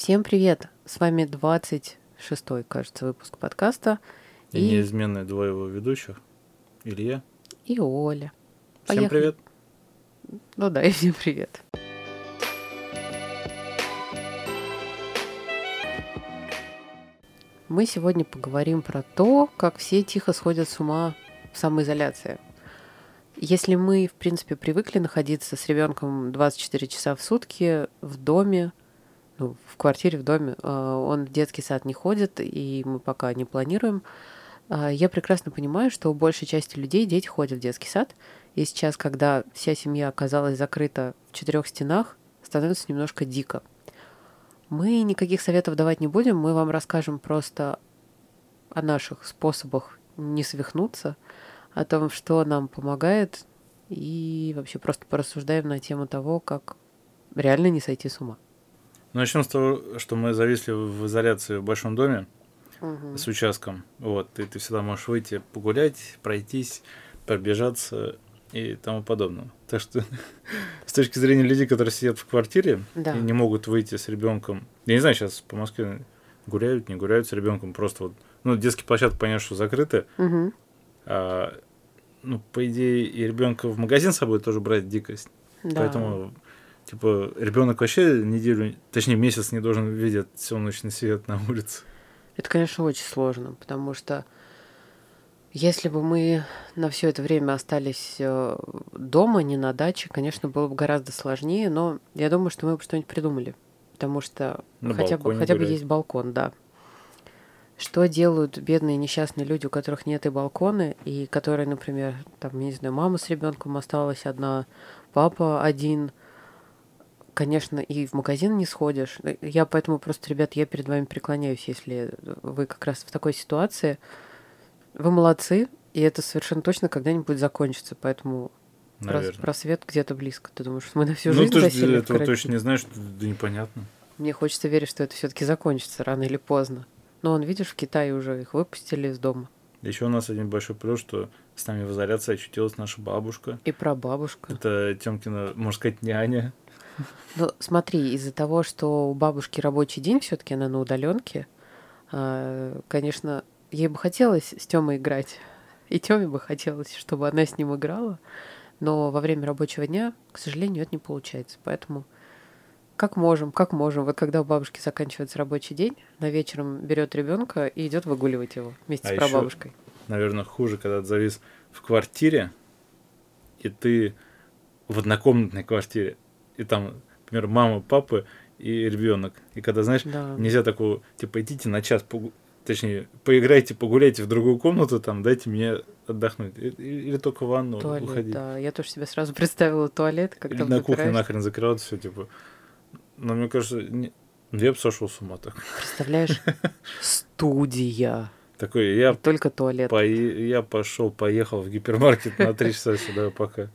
Всем привет! С вами 26-й, кажется, выпуск подкаста. И, и неизменные двое его ведущих. Илья. И Оля. Всем привет. Ну да, и всем привет. Мы сегодня поговорим про то, как все тихо сходят с ума в самоизоляции. Если мы, в принципе, привыкли находиться с ребенком 24 часа в сутки в доме, ну, в квартире, в доме, а, он в детский сад не ходит, и мы пока не планируем, а, я прекрасно понимаю, что у большей части людей дети ходят в детский сад, и сейчас, когда вся семья оказалась закрыта в четырех стенах, становится немножко дико. Мы никаких советов давать не будем, мы вам расскажем просто о наших способах не свихнуться, о том, что нам помогает, и вообще просто порассуждаем на тему того, как реально не сойти с ума. Начнем с того, что мы зависли в изоляции в большом доме угу. с участком. Вот, и ты всегда можешь выйти погулять, пройтись, пробежаться и тому подобное. Так что с точки зрения людей, которые сидят в квартире да. и не могут выйти с ребенком, я не знаю, сейчас по Москве гуляют, не гуляют с ребенком, просто вот, ну, детские площадки, понятно, что закрыты, угу. а, ну, по идее, и ребенка в магазин с собой тоже брать дикость. Да. Поэтому, типа, ребенок вообще неделю, точнее, месяц не должен видеть солнечный свет на улице. Это, конечно, очень сложно, потому что если бы мы на все это время остались э, дома, не на даче, конечно, было бы гораздо сложнее, но я думаю, что мы бы что-нибудь придумали. Потому что на хотя бы, хотя бы есть балкон, да. Что делают бедные несчастные люди, у которых нет и балкона, и которые, например, там, не знаю, мама с ребенком осталась одна, папа один, конечно, и в магазин не сходишь. Я поэтому просто, ребят, я перед вами преклоняюсь, если вы как раз в такой ситуации – вы молодцы, и это совершенно точно когда-нибудь закончится, поэтому Наверное. просвет где-то близко. Ты думаешь, мы на всю ну, жизнь Ну, ты же этого карантин? точно не знаешь, да непонятно. Мне хочется верить, что это все-таки закончится рано или поздно. Но он, видишь, в Китае уже их выпустили из дома. Еще у нас один большой плюс, что с нами в изоляции очутилась наша бабушка. И прабабушка. Это Тёмкина, можно сказать, няня. Ну, смотри, из-за того, что у бабушки рабочий день, все-таки она на удаленке, а, конечно, Ей бы хотелось с Тёмой играть. И Тёме бы хотелось, чтобы она с ним играла. Но во время рабочего дня, к сожалению, это не получается. Поэтому как можем, как можем. Вот когда у бабушки заканчивается рабочий день, на вечером берет ребенка и идет выгуливать его вместе а с прабабушкой. Еще, наверное, хуже, когда ты завис в квартире, и ты в однокомнатной квартире, и там, например, мама, папа и ребенок. И когда, знаешь, да. нельзя такого, типа, идите на час точнее, поиграйте, погуляйте в другую комнату, там, дайте мне отдохнуть. Или только в ванну туалет, уходить. Да, я тоже себе сразу представила туалет, как Или там на кухне нахрен закрывать все, типа. Но мне кажется, не... я бы сошел с ума так. Представляешь? Студия. Такой, я... И только туалет. По... Я пошел, поехал в гипермаркет на три часа сюда пока.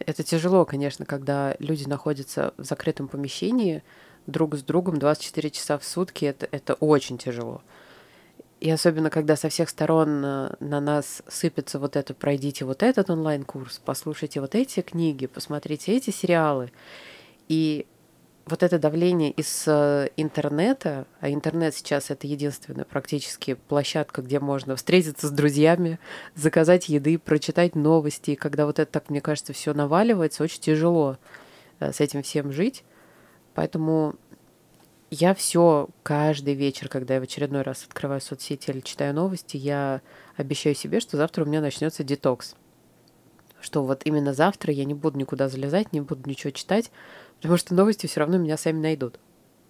Это тяжело, конечно, когда люди находятся в закрытом помещении, друг с другом 24 часа в сутки, это, это очень тяжело. И особенно, когда со всех сторон на, на нас сыпется вот это, пройдите вот этот онлайн-курс, послушайте вот эти книги, посмотрите эти сериалы. И вот это давление из э, интернета, а интернет сейчас это единственная практически площадка, где можно встретиться с друзьями, заказать еды, прочитать новости. И когда вот это так, мне кажется, все наваливается, очень тяжело э, с этим всем жить. Поэтому я все каждый вечер, когда я в очередной раз открываю соцсети или читаю новости, я обещаю себе, что завтра у меня начнется детокс. Что вот именно завтра я не буду никуда залезать, не буду ничего читать, потому что новости все равно меня сами найдут.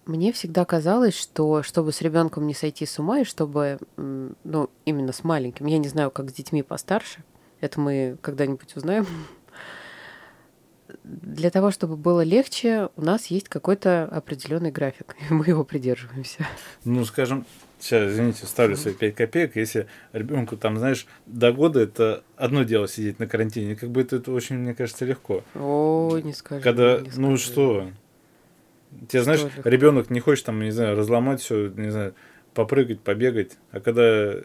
Мне всегда казалось, что чтобы с ребенком не сойти с ума, и чтобы, ну, именно с маленьким, я не знаю, как с детьми постарше, это мы когда-нибудь узнаем, для того, чтобы было легче, у нас есть какой-то определенный график, и мы его придерживаемся. Ну, скажем, сейчас, извините, ставлю свои 5 копеек, если ребенку там, знаешь, до года это одно дело сидеть на карантине, как бы это, это очень, мне кажется, легко. О, не скажи. Когда, не ну что, тебе, знаешь, ребенок не хочет там, не знаю, разломать все, не знаю, попрыгать, побегать, а когда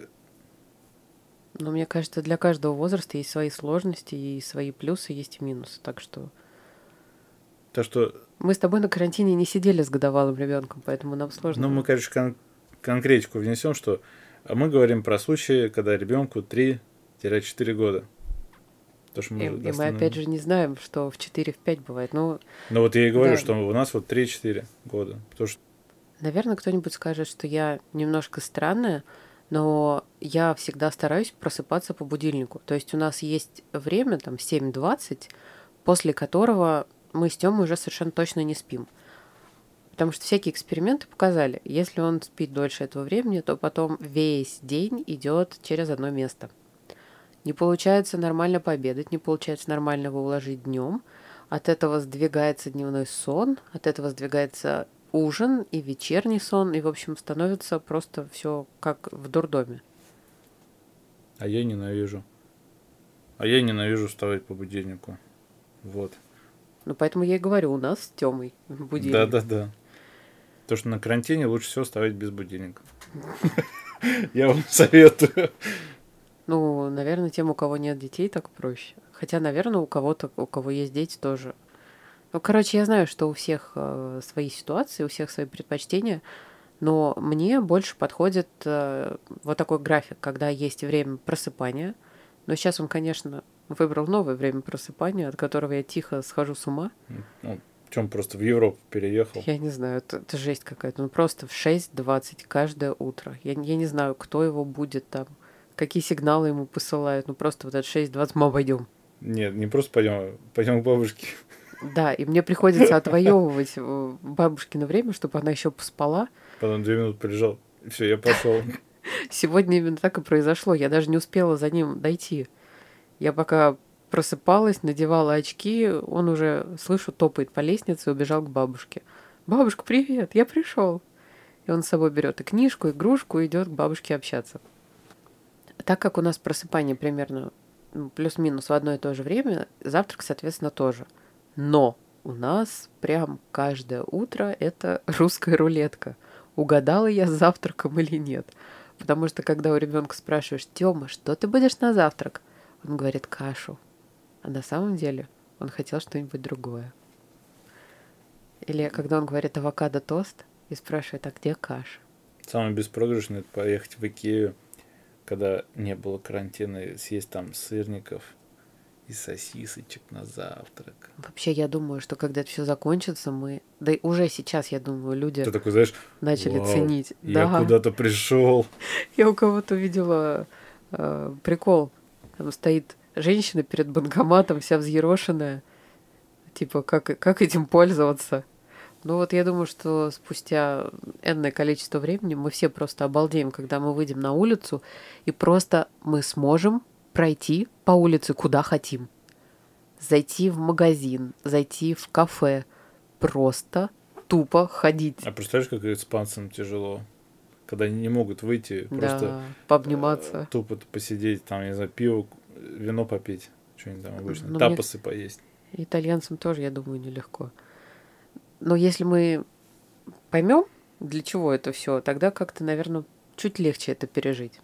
но мне кажется, для каждого возраста есть свои сложности и свои плюсы, есть и минусы. Так что так что Мы с тобой на карантине не сидели с годовалым ребенком, поэтому нам сложно. Ну, мы, конечно, кон- конкретику внесем, что мы говорим про случаи, когда ребенку 3-4 года. То, что мы и, и мы опять же не знаем, что в 4 в 5 бывает. Ну, ну вот я и говорю, да. что у нас вот 3-4 года. Потому что... Наверное, кто-нибудь скажет, что я немножко странная, но я всегда стараюсь просыпаться по будильнику. То есть у нас есть время, там, 7.20, после которого мы с Тёмой уже совершенно точно не спим. Потому что всякие эксперименты показали, если он спит дольше этого времени, то потом весь день идет через одно место. Не получается нормально пообедать, не получается нормально его уложить днем. От этого сдвигается дневной сон, от этого сдвигается ужин и вечерний сон, и, в общем, становится просто все как в дурдоме. А я ненавижу. А я ненавижу вставать по будильнику. Вот. Ну, поэтому я и говорю, у нас с Тёмой будильник. Да-да-да. То, что на карантине лучше всего ставить без будильника. Я вам советую. Ну, наверное, тем, у кого нет детей, так проще. Хотя, наверное, у кого-то, у кого есть дети, тоже. Ну, короче, я знаю, что у всех э, свои ситуации, у всех свои предпочтения, но мне больше подходит э, вот такой график, когда есть время просыпания. Но сейчас он, конечно, выбрал новое время просыпания, от которого я тихо схожу с ума. Ну, чем просто в Европу переехал? Я не знаю, это, это жесть какая-то. Ну, просто в 6.20 каждое утро. Я, я не знаю, кто его будет там, какие сигналы ему посылают. Ну, просто вот от 6.20 мы обойдем. Нет, не просто пойдем, пойдем к бабушке. Да, и мне приходится отвоевывать э, бабушкино время, чтобы она еще поспала. Потом две минуты полежал. Все, я пошел. Сегодня именно так и произошло. Я даже не успела за ним дойти. Я пока просыпалась, надевала очки, он уже, слышу, топает по лестнице и убежал к бабушке. «Бабушка, привет, я пришел!» И он с собой берет и книжку, и игрушку, и идет к бабушке общаться. Так как у нас просыпание примерно ну, плюс-минус в одно и то же время, завтрак, соответственно, тоже. Но у нас прям каждое утро это русская рулетка. Угадала я с завтраком или нет. Потому что когда у ребенка спрашиваешь, Тёма, что ты будешь на завтрак? Он говорит кашу. А на самом деле он хотел что-нибудь другое. Или когда он говорит авокадо тост и спрашивает, а где каша? Самое беспроигрышное это поехать в Икею, когда не было карантина, съесть там сырников и сосисочек на завтрак. Вообще, я думаю, что когда это все закончится, мы... Да и уже сейчас, я думаю, люди Ты такой, знаешь, начали Вау, ценить. Я да. куда-то пришел. Я у кого-то увидела э, прикол. Там стоит женщина перед банкоматом, вся взъерошенная. Типа, как, как этим пользоваться? Ну вот я думаю, что спустя энное количество времени мы все просто обалдеем, когда мы выйдем на улицу, и просто мы сможем пройти по улице куда хотим. Зайти в магазин, зайти в кафе. Просто тупо ходить. А представляешь, как испанцам тяжело? Когда они не могут выйти, просто да, пообниматься. Э, тупо посидеть, там, не знаю, пиво, вино попить, что-нибудь там обычно, Но тапосы мне... поесть. Итальянцам тоже, я думаю, нелегко. Но если мы поймем, для чего это все, тогда как-то, наверное, чуть легче это пережить.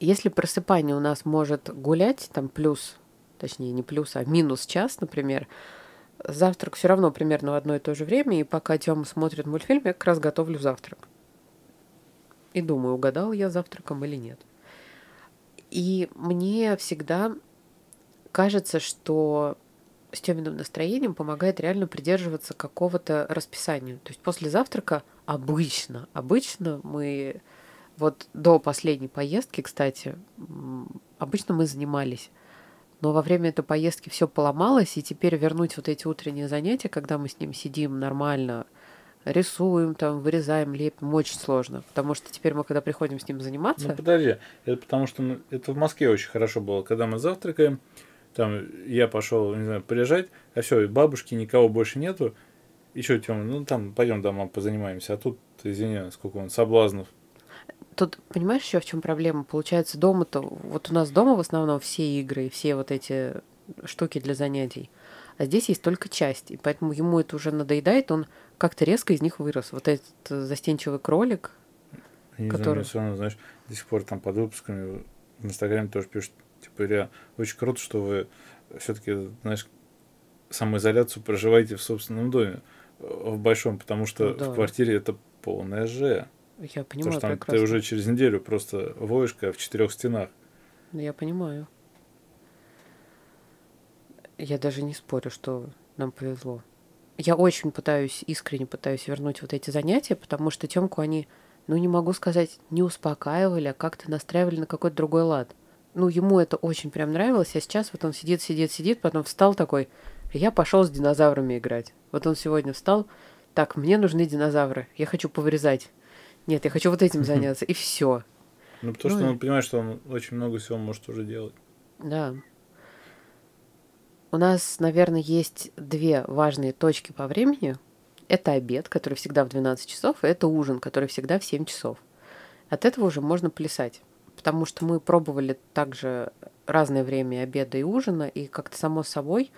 Если просыпание у нас может гулять, там плюс, точнее не плюс, а минус час, например, завтрак все равно примерно в одно и то же время, и пока Тёма смотрит мультфильм, я как раз готовлю завтрак. И думаю, угадал я завтраком или нет. И мне всегда кажется, что с Тёминым настроением помогает реально придерживаться какого-то расписания. То есть после завтрака обычно, обычно мы вот до последней поездки, кстати, обычно мы занимались. Но во время этой поездки все поломалось, и теперь вернуть вот эти утренние занятия, когда мы с ним сидим нормально, рисуем, там, вырезаем, лепим, очень сложно. Потому что теперь мы, когда приходим с ним заниматься... Ну, подожди, это потому что ну, это в Москве очень хорошо было. Когда мы завтракаем, там, я пошел, не знаю, приезжать, а все, бабушки никого больше нету. И что, Тёма, ну, там, пойдем дома позанимаемся. А тут, извини, сколько он, соблазнов. Тут, понимаешь, еще в чем проблема? Получается, дома-то, вот у нас дома в основном все игры, все вот эти штуки для занятий. А здесь есть только часть, и поэтому ему это уже надоедает, он как-то резко из них вырос. Вот этот застенчивый кролик, Я который... Не знаю, равно, знаешь, до сих пор там под выпусками в Инстаграме тоже пишут, типа, Илья, очень круто, что вы все-таки, знаешь, самоизоляцию проживаете в собственном доме. в большом, потому что Ну да. в квартире это полная же. Я Потому понимаю что там прекрасно. ты уже через неделю просто воешка в четырех стенах. Ну, Я понимаю. Я даже не спорю, что нам повезло. Я очень пытаюсь, искренне пытаюсь вернуть вот эти занятия, потому что Тёмку они, ну не могу сказать, не успокаивали, а как-то настраивали на какой-то другой лад. Ну, ему это очень прям нравилось, а сейчас вот он сидит, сидит, сидит, потом встал такой, я пошел с динозаврами играть. Вот он сегодня встал, так, мне нужны динозавры, я хочу повырезать. Нет, я хочу вот этим заняться, и все. Ну, потому Ну что он понимает, что он очень много всего может уже делать. Да. У нас, наверное, есть две важные точки по времени. Это обед, который всегда в 12 часов, и это ужин, который всегда в 7 часов. От этого уже можно плясать. Потому что мы пробовали также разное время обеда и ужина, и как-то само собой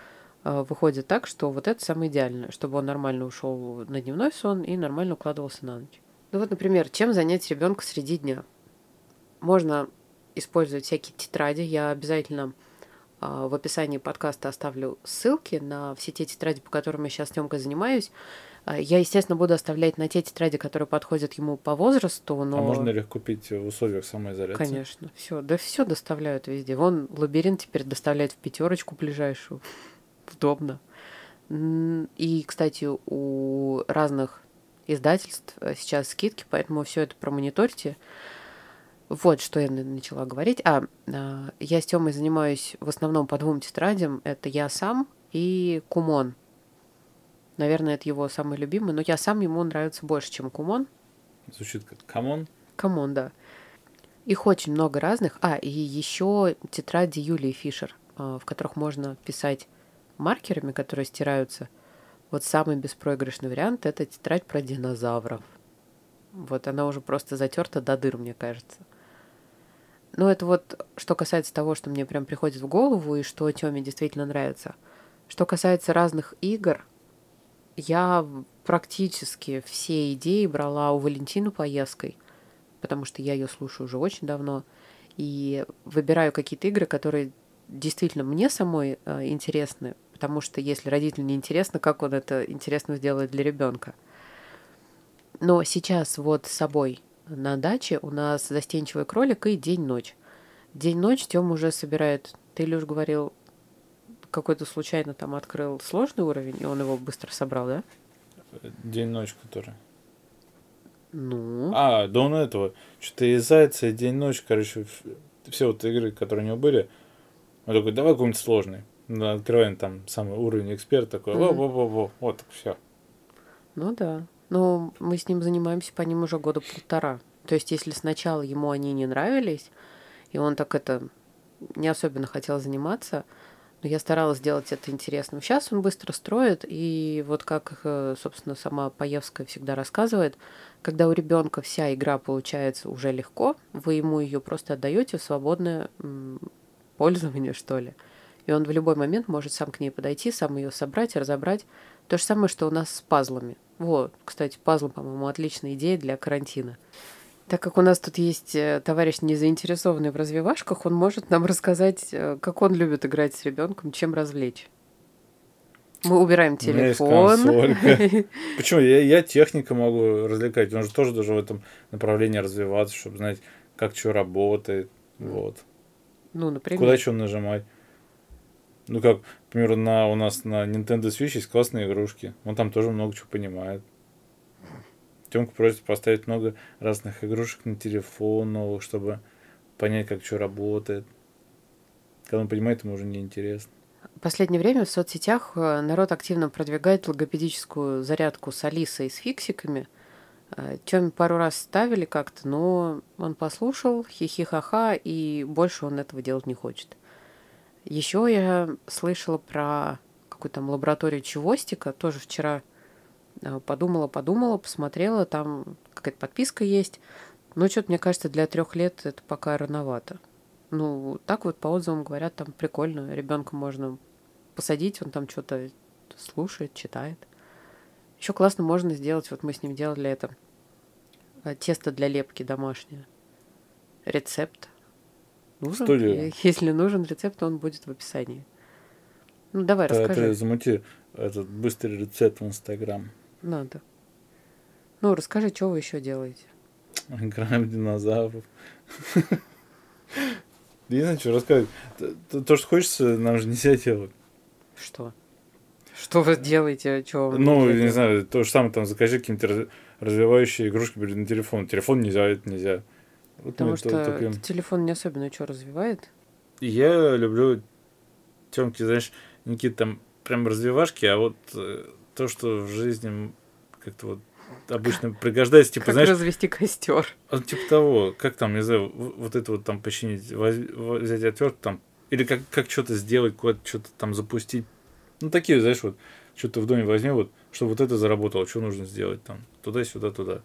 э, выходит так, что вот это самое идеальное, чтобы он нормально ушел на дневной сон и нормально укладывался на ночь. Ну вот, например, чем занять ребенка среди дня? Можно использовать всякие тетради. Я обязательно в описании подкаста оставлю ссылки на все те тетради, по которым я сейчас с Тёмкой занимаюсь. А, Я, естественно, буду оставлять на те тетради, которые подходят ему по возрасту, но... А можно ли их купить в условиях самоизоляции? Конечно, все, да все доставляют везде. Вон лабиринт теперь доставляет в пятерочку ближайшую. Удобно. И, кстати, у разных издательств э, сейчас скидки, поэтому все это промониторьте. Вот, что я на- начала говорить. А, а, я с Тёмой занимаюсь в основном по двум тетрадям. Это я сам и Kumon. Наверное, это его самый любимый, но я сам ему нравится больше, чем Kumon. Звучит как come on. Come on, да. Их очень много разных. А, и еще тетради Юлии Фишер, а, в которых можно писать маркерами, которые стираются. Вот самый беспроигрышный вариант — это тетрадь про динозавров. Вот она уже просто затерта до дыр, мне кажется. Ну, это вот что касается того, что мне прям приходит в голову и что Тёме действительно нравится. Что касается разных игр, я практически все идеи брала у Валентины Поеской, потому что я ее слушаю уже очень давно, и выбираю какие-то игры, которые действительно мне самой э, интересны, потому что если родителю не интересно, как он это интересно сделает для ребенка. Но сейчас вот с собой на даче у нас застенчивый кролик и день-ночь. День-ночь Тём уже собирает. Ты, Илюш, говорил, какой-то случайно там открыл сложный уровень, и он его быстро собрал, да? День-ночь, который. Ну, А, да он этого. Что-то и зайца, и день-ночь, короче, все вот игры, которые у него были. Он такой, давай какой-нибудь сложный. Ну, открываем там самый уровень эксперт такой, во Мгм. во во во вот все. ну да. Но мы с ним занимаемся по ним уже года полтора. То есть, если сначала ему они не нравились, и он так это не особенно хотел заниматься, но я старалась сделать это интересным. Сейчас он быстро строит, и вот как, э, собственно, сама Паевская всегда рассказывает, когда у ребенка вся игра получается уже легко, вы ему ее просто отдаете в свободное пользование, что ли. И он в любой момент может сам к ней подойти, сам ее собрать, разобрать. То же самое, что у нас с пазлами. Вот, кстати, пазлы, по-моему, отличная идея для карантина. Так как у нас тут есть э, товарищ, не заинтересованный в развивашках, он может нам рассказать, э, как он любит играть с ребенком, чем развлечь. Мы убираем телефон. Почему? Я, я техника могу развлекать. Он же тоже должен в этом направлении развиваться, чтобы знать, как что работает. Вот. Ну, например. Куда что нажимать. Ну, как, к примеру, на, у нас на Nintendo Switch есть классные игрушки. Он там тоже много чего понимает. Тёмка просит поставить много разных игрушек на телефон новых, чтобы понять, как что работает. Когда он понимает, ему уже неинтересно. В последнее время в соцсетях э, народ активно продвигает логопедическую зарядку с Алисой и с фиксиками. Тёме пару раз ставили как-то, но он послушал, хихи-ха-ха, и больше он этого делать не хочет. Еще я слышала про какую-то там лабораторию чевостика, тоже вчера э, подумала, подумала, посмотрела, там какая-то подписка есть. Но что-то, мне кажется, для трех лет это пока рановато. Ну, так вот по отзывам говорят, там прикольно. Ребенка можно посадить, он там что-то слушает, читает. Еще классно можно сделать, вот мы с ним делали это, э, тесто для лепки домашнее. Рецепт. Нужен? Студию. Е- Если нужен рецепт, он будет в описании. Ну, давай, Ты, расскажи. ты замути этот быстрый рецепт в Инстаграм. Надо. Ну, расскажи, что вы еще делаете? Играем динозавров. Я не знаю, что рассказывать. То, то, что хочется, нам же нельзя делать. Что? Что вы делаете? Что вы Ну, не знаю, то же самое, там, закажи раз- развивающие игрушки блин, на телефон. Телефон нельзя, это нельзя. Потому что то- тупим. этот телефон не особенно что развивает. Я люблю темки, знаешь, какие-то там прям развивашки, а вот э, то, что в жизни как-то вот обычно пригождается, типа, как знаешь, развести костер. Вот типа того, как там, не знаю, вот это вот там починить, воз- во- взять отвертку там, или как, как что-то сделать, куда-то что-то там запустить. Ну, такие, знаешь, вот, что-то в доме возьми, вот, чтобы вот это заработало, что нужно сделать там, туда-сюда, туда.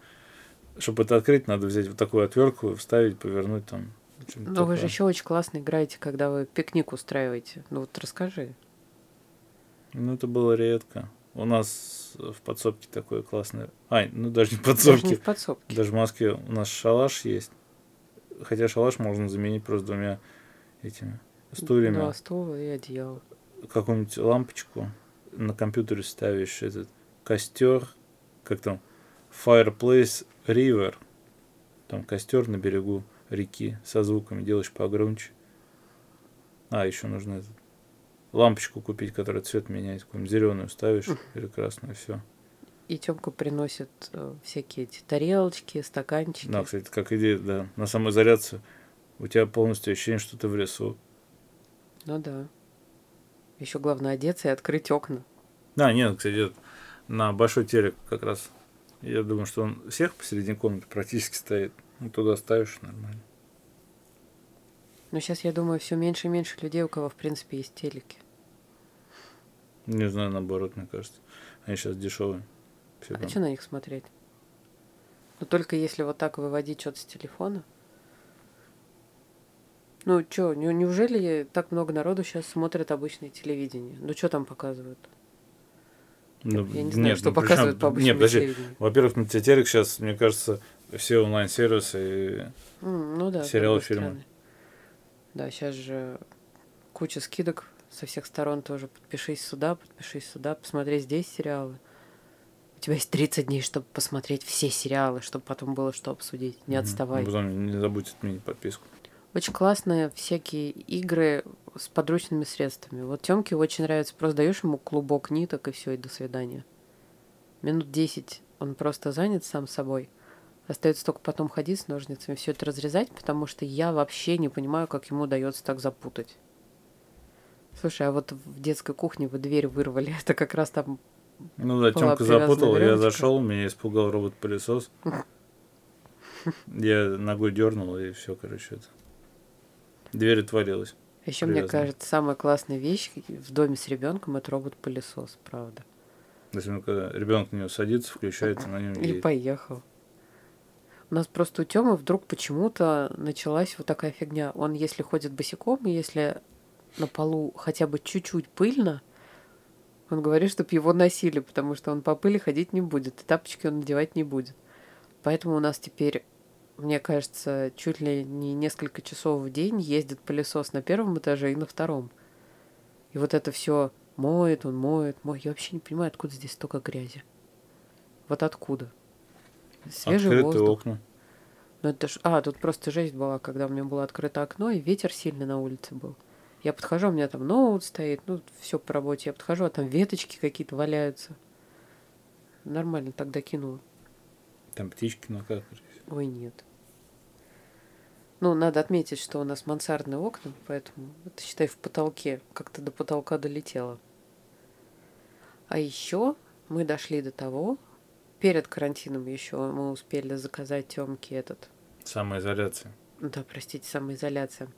Чтобы это открыть, надо взять вот такую отвертку, вставить, повернуть там. Но вы же еще очень классно играете, когда вы пикник устраиваете. Ну вот расскажи. Ну, это было редко. У нас в подсобке такое классное. Ай, ну даже не в Даже подсобке. не в подсобке. Даже в Москве у нас шалаш есть. Хотя шалаш можно заменить просто двумя этими стульями. Два стула и одеяло. Какую-нибудь лампочку на компьютере ставишь этот костер, как там, Fireplace River. Там костер на берегу реки со звуками, делаешь погромче. А, еще нужно лампочку купить, которая цвет меняет, какую-нибудь зеленую ставишь или красную, все. И Тёмка приносит э, всякие эти тарелочки, стаканчики. Да, кстати, как идея, да. На самоизоляцию у тебя полностью ощущение, что ты в лесу. Ну да. Еще главное одеться и открыть окна. Да, нет, кстати, на большой телек как раз. Я думаю, что он всех посередине комнаты практически стоит. Ну, туда ставишь нормально. Но сейчас, я думаю, все меньше и меньше людей, у кого, в принципе, есть телеки. Не знаю, наоборот, мне кажется. Они сейчас дешевые. Все А там. что на них смотреть? Ну, только если вот так выводить что-то с телефона. Ну, что, неужели так много народу сейчас смотрит обычное телевидение? Ну, что там показывают? Ну, я не знаю, что ну, показывают по Нет, обычному подожди. телевидению. Во-первых, на тебе телек сейчас, мне кажется, все онлайн-сервисы. и- ну да. Сериалы, фильмы. стороны. Да, сейчас же куча скидок со всех сторон тоже. Подпишись сюда, подпишись сюда, посмотри здесь сериалы. У тебя есть 30 дней, чтобы посмотреть все сериалы, чтобы потом было что обсудить. Не Мгм. отставай. Ну, потом не забудь отменить подписку. Очень классные всякие игры с подручными средствами. Вот Тёмке очень нравится. Просто даешь ему клубок ниток и все, и до свидания. Минут 10 он просто занят сам собой. Остается только потом ходить с ножницами, все это разрезать, потому что я вообще не понимаю, как ему удается так запутать. Слушай, а вот в детской кухне вы дверь вырвали. Это как раз там Ну да, Тёмка запутал, я зашел, меня испугал робот-пылесос. Я ногой дернул, и все, короче, это. Дверь отвалилась. Еще мне кажется, самая классная вещь в доме с ребенком это робот-пылесос, правда. Когда ребенок на него садится, включается, на нем И едет. поехал. У нас просто у Тёмы вдруг почему-то началась вот такая фигня. Он, если ходит босиком, и если на полу хотя бы чуть-чуть пыльно, он говорит, чтобы его носили, потому что он по пыли ходить не будет, и тапочки он надевать не будет. Поэтому у нас теперь, мне кажется, чуть ли не несколько часов в день ездит пылесос на первом этаже и на втором. И вот это все моет, он моет, моет. Я вообще не понимаю, откуда здесь столько грязи. Вот откуда? Свежий Открытые воздух. окна. Ну это ж... А, тут просто жесть была, когда у меня было открыто окно, и ветер сильный на улице был. Я подхожу, у меня там ноут стоит, ну, все по работе. Я подхожу, а там веточки какие-то валяются. Нормально тогда кинула. Там птички накакались. Ой, нет. Ну, надо отметить, что у нас мансардные окна, поэтому это, считай, в потолке. Как-то до потолка долетело. А еще мы дошли до того, перед карантином еще мы успели заказать Тёмке этот Самоизоляция. да, простите, самоизоляция,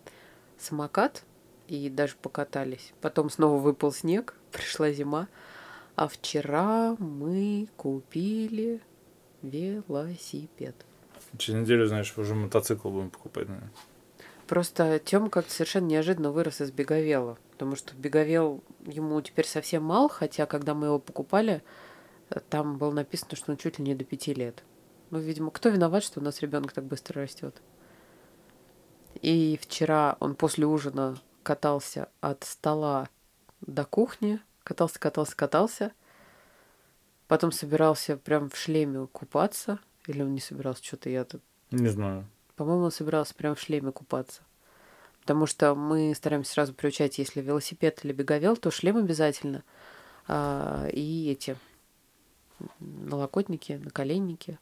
самокат, и даже покатались. Потом снова выпал снег, пришла зима, а вчера мы купили велосипед. Через неделю, знаешь, уже мотоцикл будем покупать, наверное. Просто Тём как-то совершенно неожиданно вырос из беговела, потому что беговел ему теперь совсем мал, хотя когда мы его покупали, э, там было написано, что он чуть ли не до пяти лет. Ну, видимо, кто виноват, что у нас ребенок так быстро растет? И вчера он после ужина катался от стола до кухни, катался, катался, катался, Потом собирался прям в шлеме купаться. Или он не собирался, что-то я тут... Не знаю. По-моему, он собирался прям в шлеме купаться. Потому что мы стараемся сразу приучать, если велосипед или беговел, то шлем обязательно. А, и эти налокотники, наколенники.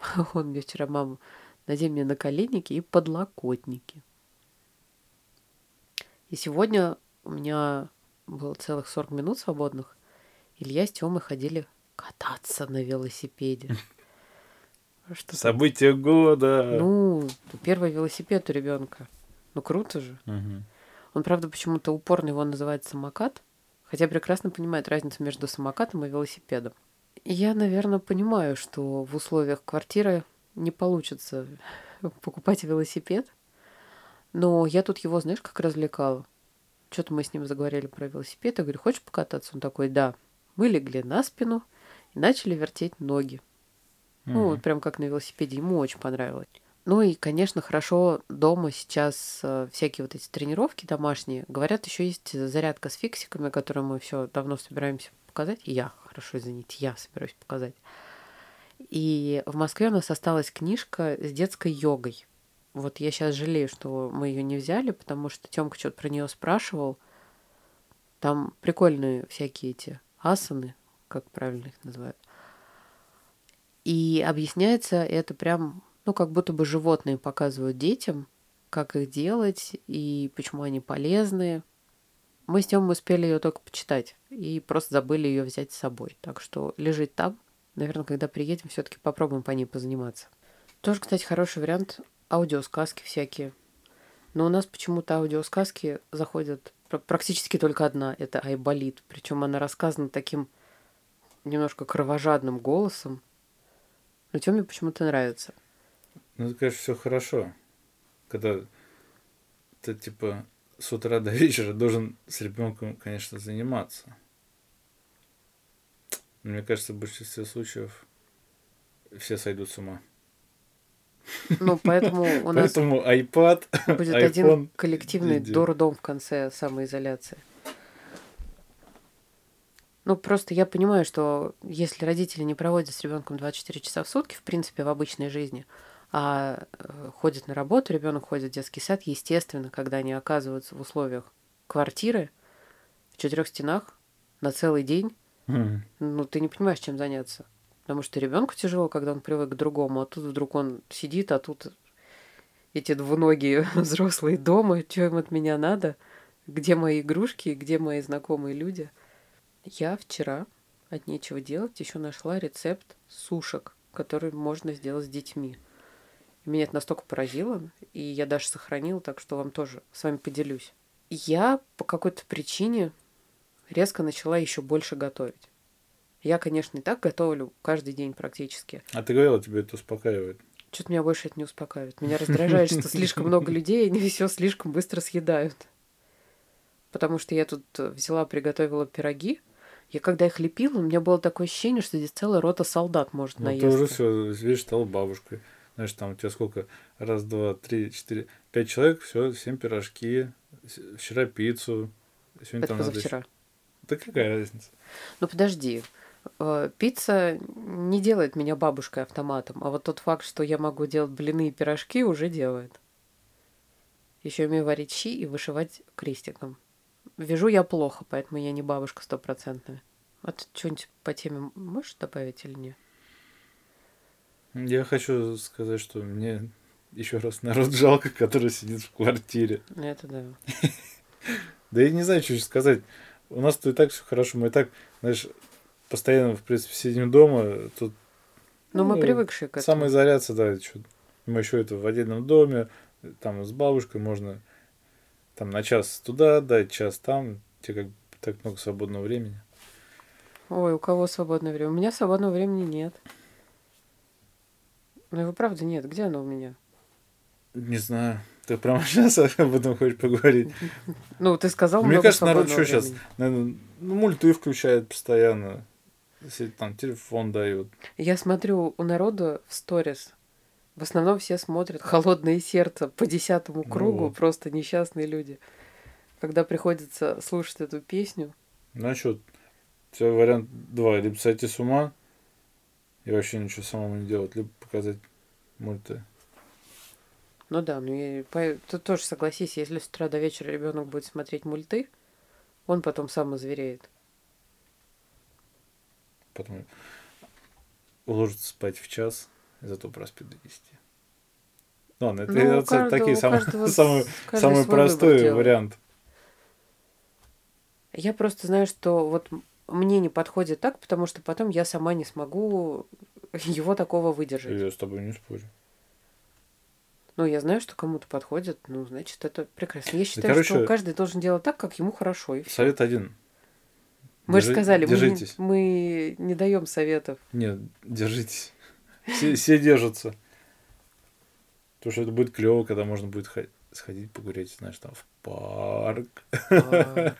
Он мне вчера мама, надень мне наколенники и подлокотники. И сегодня у меня было целых 40 минут свободных. Илья с Тёмой ходили кататься на велосипеде. Что Событие года. Ну, первый велосипед у ребенка. Ну круто же. Угу. Он, правда, почему-то упорно его называет самокат, хотя прекрасно понимает разницу между самокатом и велосипедом. Я, наверное, понимаю, что в условиях квартиры не получится покупать велосипед, но я тут его, знаешь, как развлекала. Что-то мы с ним заговорили про велосипед. Я говорю, хочешь покататься? Он такой, да. Мы легли на спину и начали вертеть ноги. Mm-hmm. Ну, вот прям как на велосипеде. Ему очень понравилось. Ну и, конечно, хорошо дома сейчас э, всякие вот эти тренировки домашние. Говорят, еще есть зарядка с фиксиками, которую мы все давно собираемся показать. Я, хорошо, извините, я собираюсь показать. И в Москве у нас осталась книжка с детской йогой. Вот я сейчас жалею, что мы ее не взяли, потому что Тёмка что-то про нее спрашивал. Там прикольные всякие эти асаны, как правильно их называют. И объясняется это прям, ну, как будто бы животные показывают детям, как их делать и почему они полезны. Мы с Тёмой успели ее только почитать и просто забыли ее взять с собой. Так что лежит там. Наверное, когда приедем, все-таки попробуем по ней позаниматься. Тоже, кстати, хороший вариант аудиосказки всякие. Но у нас почему-то аудиосказки заходят практически только одна. Это Айболит. Причем она рассказана таким немножко кровожадным голосом. Но Тёме почему-то нравится. Ну, это, конечно, все хорошо. Когда ты, типа, с утра до вечера должен с ребенком, конечно, заниматься. Мне кажется, в большинстве случаев все сойдут с ума. Ну, поэтому у нас поэтому iPad, будет iPhone, один коллективный дурдом в конце самоизоляции. Ну, просто я понимаю, что если родители не проводят с ребенком 24 часа в сутки, в принципе, в обычной жизни, а э, ходят на работу, ребенок ходит в детский сад, естественно, когда они оказываются в условиях квартиры, в четырех стенах, на целый день, mm. ну, ты не понимаешь, чем заняться. Потому что ребенку тяжело, когда он привык к другому, а тут вдруг он сидит, а тут эти двуногие взрослые дома, что им от меня надо, где мои игрушки, где мои знакомые люди – я вчера от нечего делать еще нашла рецепт сушек, который можно сделать с детьми. Меня это настолько поразило, и я даже сохранила, так что вам тоже с вами поделюсь. Я по какой-то причине резко начала еще больше готовить. Я, конечно, и так готовлю каждый день практически. А ты говорила, тебе это успокаивает? Что-то меня больше это не успокаивает. Меня раздражает, что слишком много людей, и они все слишком быстро съедают. Потому что я тут взяла, приготовила пироги, я когда их лепила, у меня было такое ощущение, что здесь целая рота солдат может ну, наесться. Ты уже все, видишь, стала бабушкой. Знаешь, там у тебя сколько? Раз, два, три, четыре, пять человек, все, семь пирожки, вчера пиццу. Сегодня Это там позавчера. Надо... Да какая разница? Ну подожди, э, пицца не делает меня бабушкой автоматом, а вот тот факт, что я могу делать блины и пирожки, уже делает. Еще умею варить щи и вышивать крестиком. Вяжу я плохо, поэтому я не бабушка стопроцентная. А ты что-нибудь по теме можешь добавить или нет? Я хочу сказать, что мне еще раз народ жалко, который сидит в квартире. Это да. Да я не знаю, что еще сказать. У нас то и так все хорошо, мы и так, знаешь, постоянно, в принципе, сидим дома. Тут, ну, мы привыкшие к этому. Самоизоляция, да. Мы еще это в отдельном доме, там с бабушкой можно там на час туда дать, час там, тебе как так много свободного времени. Ой, у кого свободное время? У меня свободного времени нет. Ну его правда нет. Где оно у меня? Не знаю. Ты прямо сейчас об этом хочешь поговорить? Ну, ты сказал Мне кажется, народ что сейчас? Наверное, ну, мульты включает постоянно. Если там телефон дают. Я смотрю у народа в сторис в основном все смотрят «Холодное сердце» по десятому кругу, ну, просто несчастные люди. Когда приходится слушать эту песню. Что, у тебя вариант два. Либо сойти с ума, И вообще ничего самому не делать, либо показать мульты. Ну да, ну и по... ты тоже согласись, если с утра до вечера ребенок будет смотреть мульты, он потом сам озвереет. Потом уложится спать в час, зато проспит до 10. Ну ладно, это, Ну, это каждого- такие у самый, самый, простой вариант. Я просто знаю, что вот мне не подходит так, потому что потом я сама не смогу его такого выдержать. Я с тобой не спорю. Ну, я знаю, что кому-то подходит, ну, значит, это прекрасно. Я считаю, короче, что каждый должен делать так, как ему хорошо. И всё. Совет один. Мы же Держи- сказали, мы не, Держитесь. мы не даем советов. Нет, держитесь. Все, все держатся. Потому что это будет клево, когда можно будет хо- сходить погулять, знаешь, там в парк. А,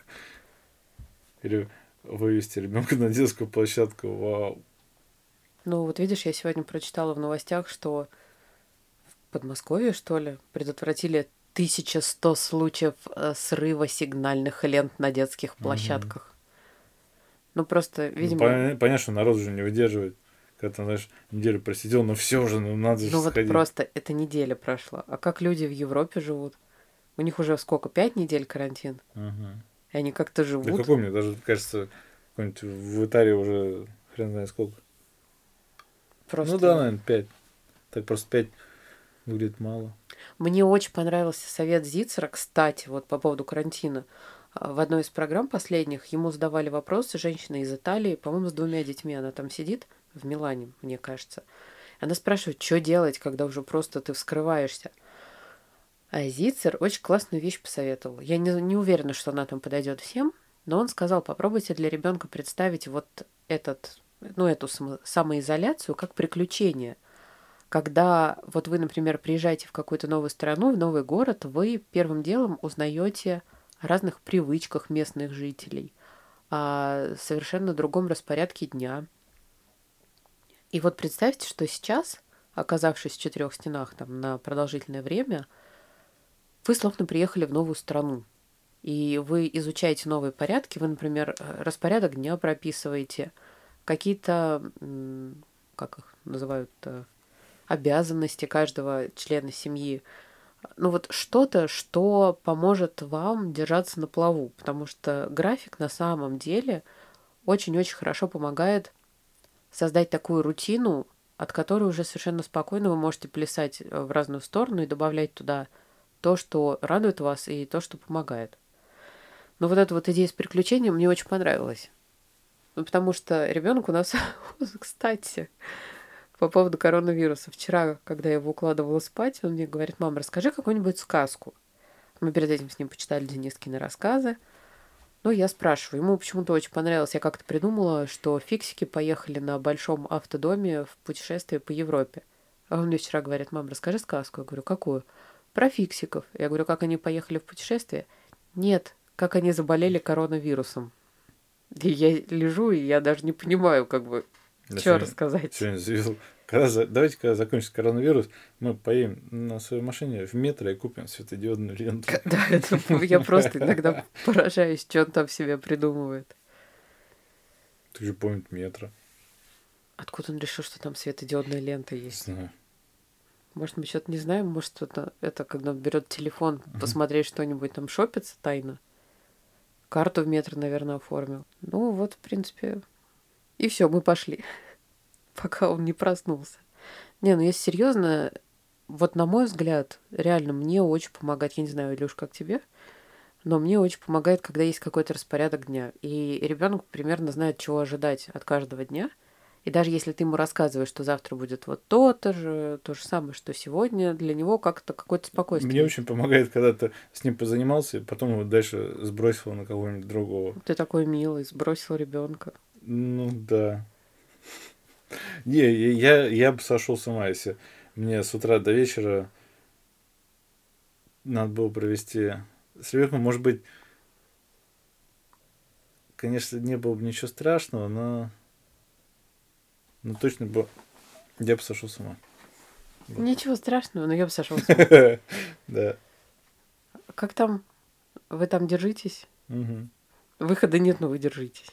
Или вывести ребенка на детскую площадку. Вау. Ну, вот видишь, я сегодня прочитала в новостях, что в Подмосковье, что ли, предотвратили 1100 случаев э, срыва сигнальных лент на детских площадках. Ну, просто, Ну, видимо... пон- понятно, что народ уже не выдерживает. Когда ты, знаешь, неделю просидел, но все уже, ну надо же Ну вот сходить. просто эта неделя прошла. А как люди в Европе живут? У них уже сколько? Пять недель карантин? Ага. И они как-то Да живут. какой мне даже кажется, какой-нибудь в Италии уже хрен знает сколько. Просто... Ну да, наверное, пять. Так просто пять выглядит мало. Мне очень понравился совет Зицера, кстати, вот по поводу карантина. А, В одной из программ последних ему задавали вопросы женщина из Италии, по-моему, с двумя детьми. Она там сидит в Милане, мне кажется. Она спрашивает, что делать, когда уже просто ты вскрываешься. А Зицер очень классную вещь посоветовал. Я не, не уверена, что она там подойдет всем, но он сказал, попробуйте для ребенка представить вот этот, ну, эту само- самоизоляцию как приключение. Когда вот вы, например, приезжаете в какую-то новую страну, в новый город, вы первым делом узнаете о разных привычках местных жителей, о совершенно другом распорядке дня. И вот представьте, что сейчас, оказавшись в четырех стенах там на продолжительное время, вы словно приехали в новую страну. И вы изучаете новые порядки, вы, например, э, распорядок дня прописываете, какие-то, как их называют, э, обязанности каждого члена семьи. Ну вот что-то, что поможет вам держаться на плаву, потому что график на самом деле очень-очень хорошо помогает создать такую рутину, от которой уже совершенно спокойно вы можете плясать э, в разную сторону и добавлять туда то, что радует вас, и то, что помогает. Но вот эта вот идея с приключением мне очень понравилась. Ну, потому что ребенок у нас, кстати, по поводу коронавируса. Вчера, когда я его укладывала спать, он мне говорит, мама, расскажи какую-нибудь сказку. Мы перед этим с ним почитали Денискины рассказы. Ну, я спрашиваю, ему почему-то очень понравилось. Я как-то придумала, что фиксики поехали на большом автодоме в путешествие по Европе. А он мне вчера говорит, мам, расскажи сказку. Я говорю, какую? Про фиксиков. Я говорю, как они поехали в путешествие? Нет, как они заболели коронавирусом. И я лежу, и я даже не понимаю, как бы, что рассказать. Сегодня когда, давайте, когда закончится коронавирус, мы поедем на своей машине в метро и купим светодиодную ленту. Да, это я просто иногда поражаюсь, что он там себе придумывает. Ты же помнит метро. Откуда он решил, что там светодиодная лента есть? знаю. Может, мы что-то не знаем? Может, это, это когда он берет телефон, посмотреть что-нибудь там шопится тайно? Карту в метро, наверное, оформил. Ну, вот, в принципе. И все, мы пошли. Пока он не проснулся. Не, ну если серьезно, вот на мой взгляд, реально мне очень помогает, я не знаю, Илюш, как тебе, но мне очень помогает, когда есть какой-то распорядок дня. И ребенок примерно знает, чего ожидать от каждого дня. И даже если ты ему рассказываешь, что завтра будет вот то-то же, то же самое, что сегодня, для него как-то какое-то спокойствие. Мне очень помогает, когда ты с ним позанимался, и потом его дальше сбросил на кого-нибудь другого. Ты такой милый, сбросил ребенка. Ну да. Не, я, я бы сошел с ума, если мне с утра до вечера надо было провести с ребенком, может быть, конечно, не было бы ничего страшного, но, но точно бы я бы сошел с ума. Ничего страшного, но я бы сошел с ума. Да. Как там? Вы там держитесь? Выхода нет, но вы держитесь.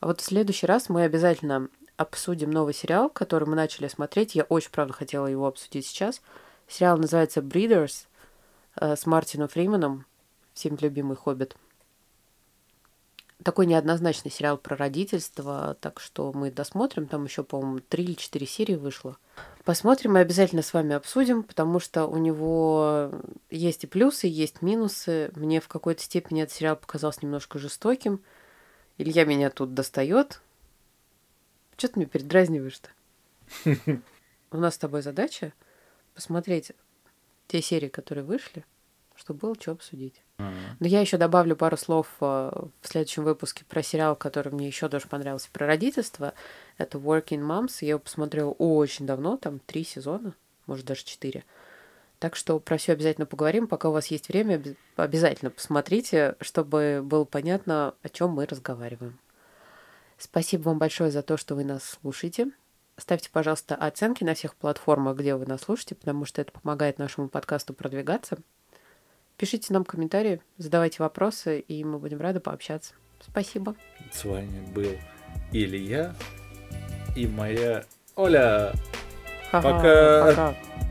А вот в следующий раз мы обязательно обсудим новый сериал, который мы начали смотреть. Я очень, правда, хотела его обсудить сейчас. Сериал называется «Breeders» э, с Мартином Фриманом, всем любимый «Хоббит». Такой неоднозначный сериал про родительство, так что мы досмотрим. Там еще, по-моему, три или четыре серии вышло. Посмотрим и обязательно с вами обсудим, потому что у него есть и плюсы, есть минусы. Мне в какой-то степени этот сериал показался немножко жестоким. Илья меня тут достает. Что ты мне передразниваешь-то? У нас с тобой задача посмотреть те серии, которые вышли, чтобы было что обсудить. Но я еще добавлю пару слов э, в следующем выпуске про сериал, который мне еще тоже понравился, про родительство. Это Working Moms. Я его посмотрела очень давно, там три сезона, может даже четыре. Так что про все обязательно поговорим. Пока у вас есть время, обязательно посмотрите, чтобы было понятно, о чем мы разговариваем. Спасибо вам большое за то, что вы нас слушаете. Ставьте, пожалуйста, оценки на всех платформах, где вы нас слушаете, потому что это помогает нашему подкасту продвигаться. Пишите нам комментарии, задавайте вопросы, и мы будем рады пообщаться. Спасибо. С вами был Илья и моя Оля. Ха-ха, пока. пока.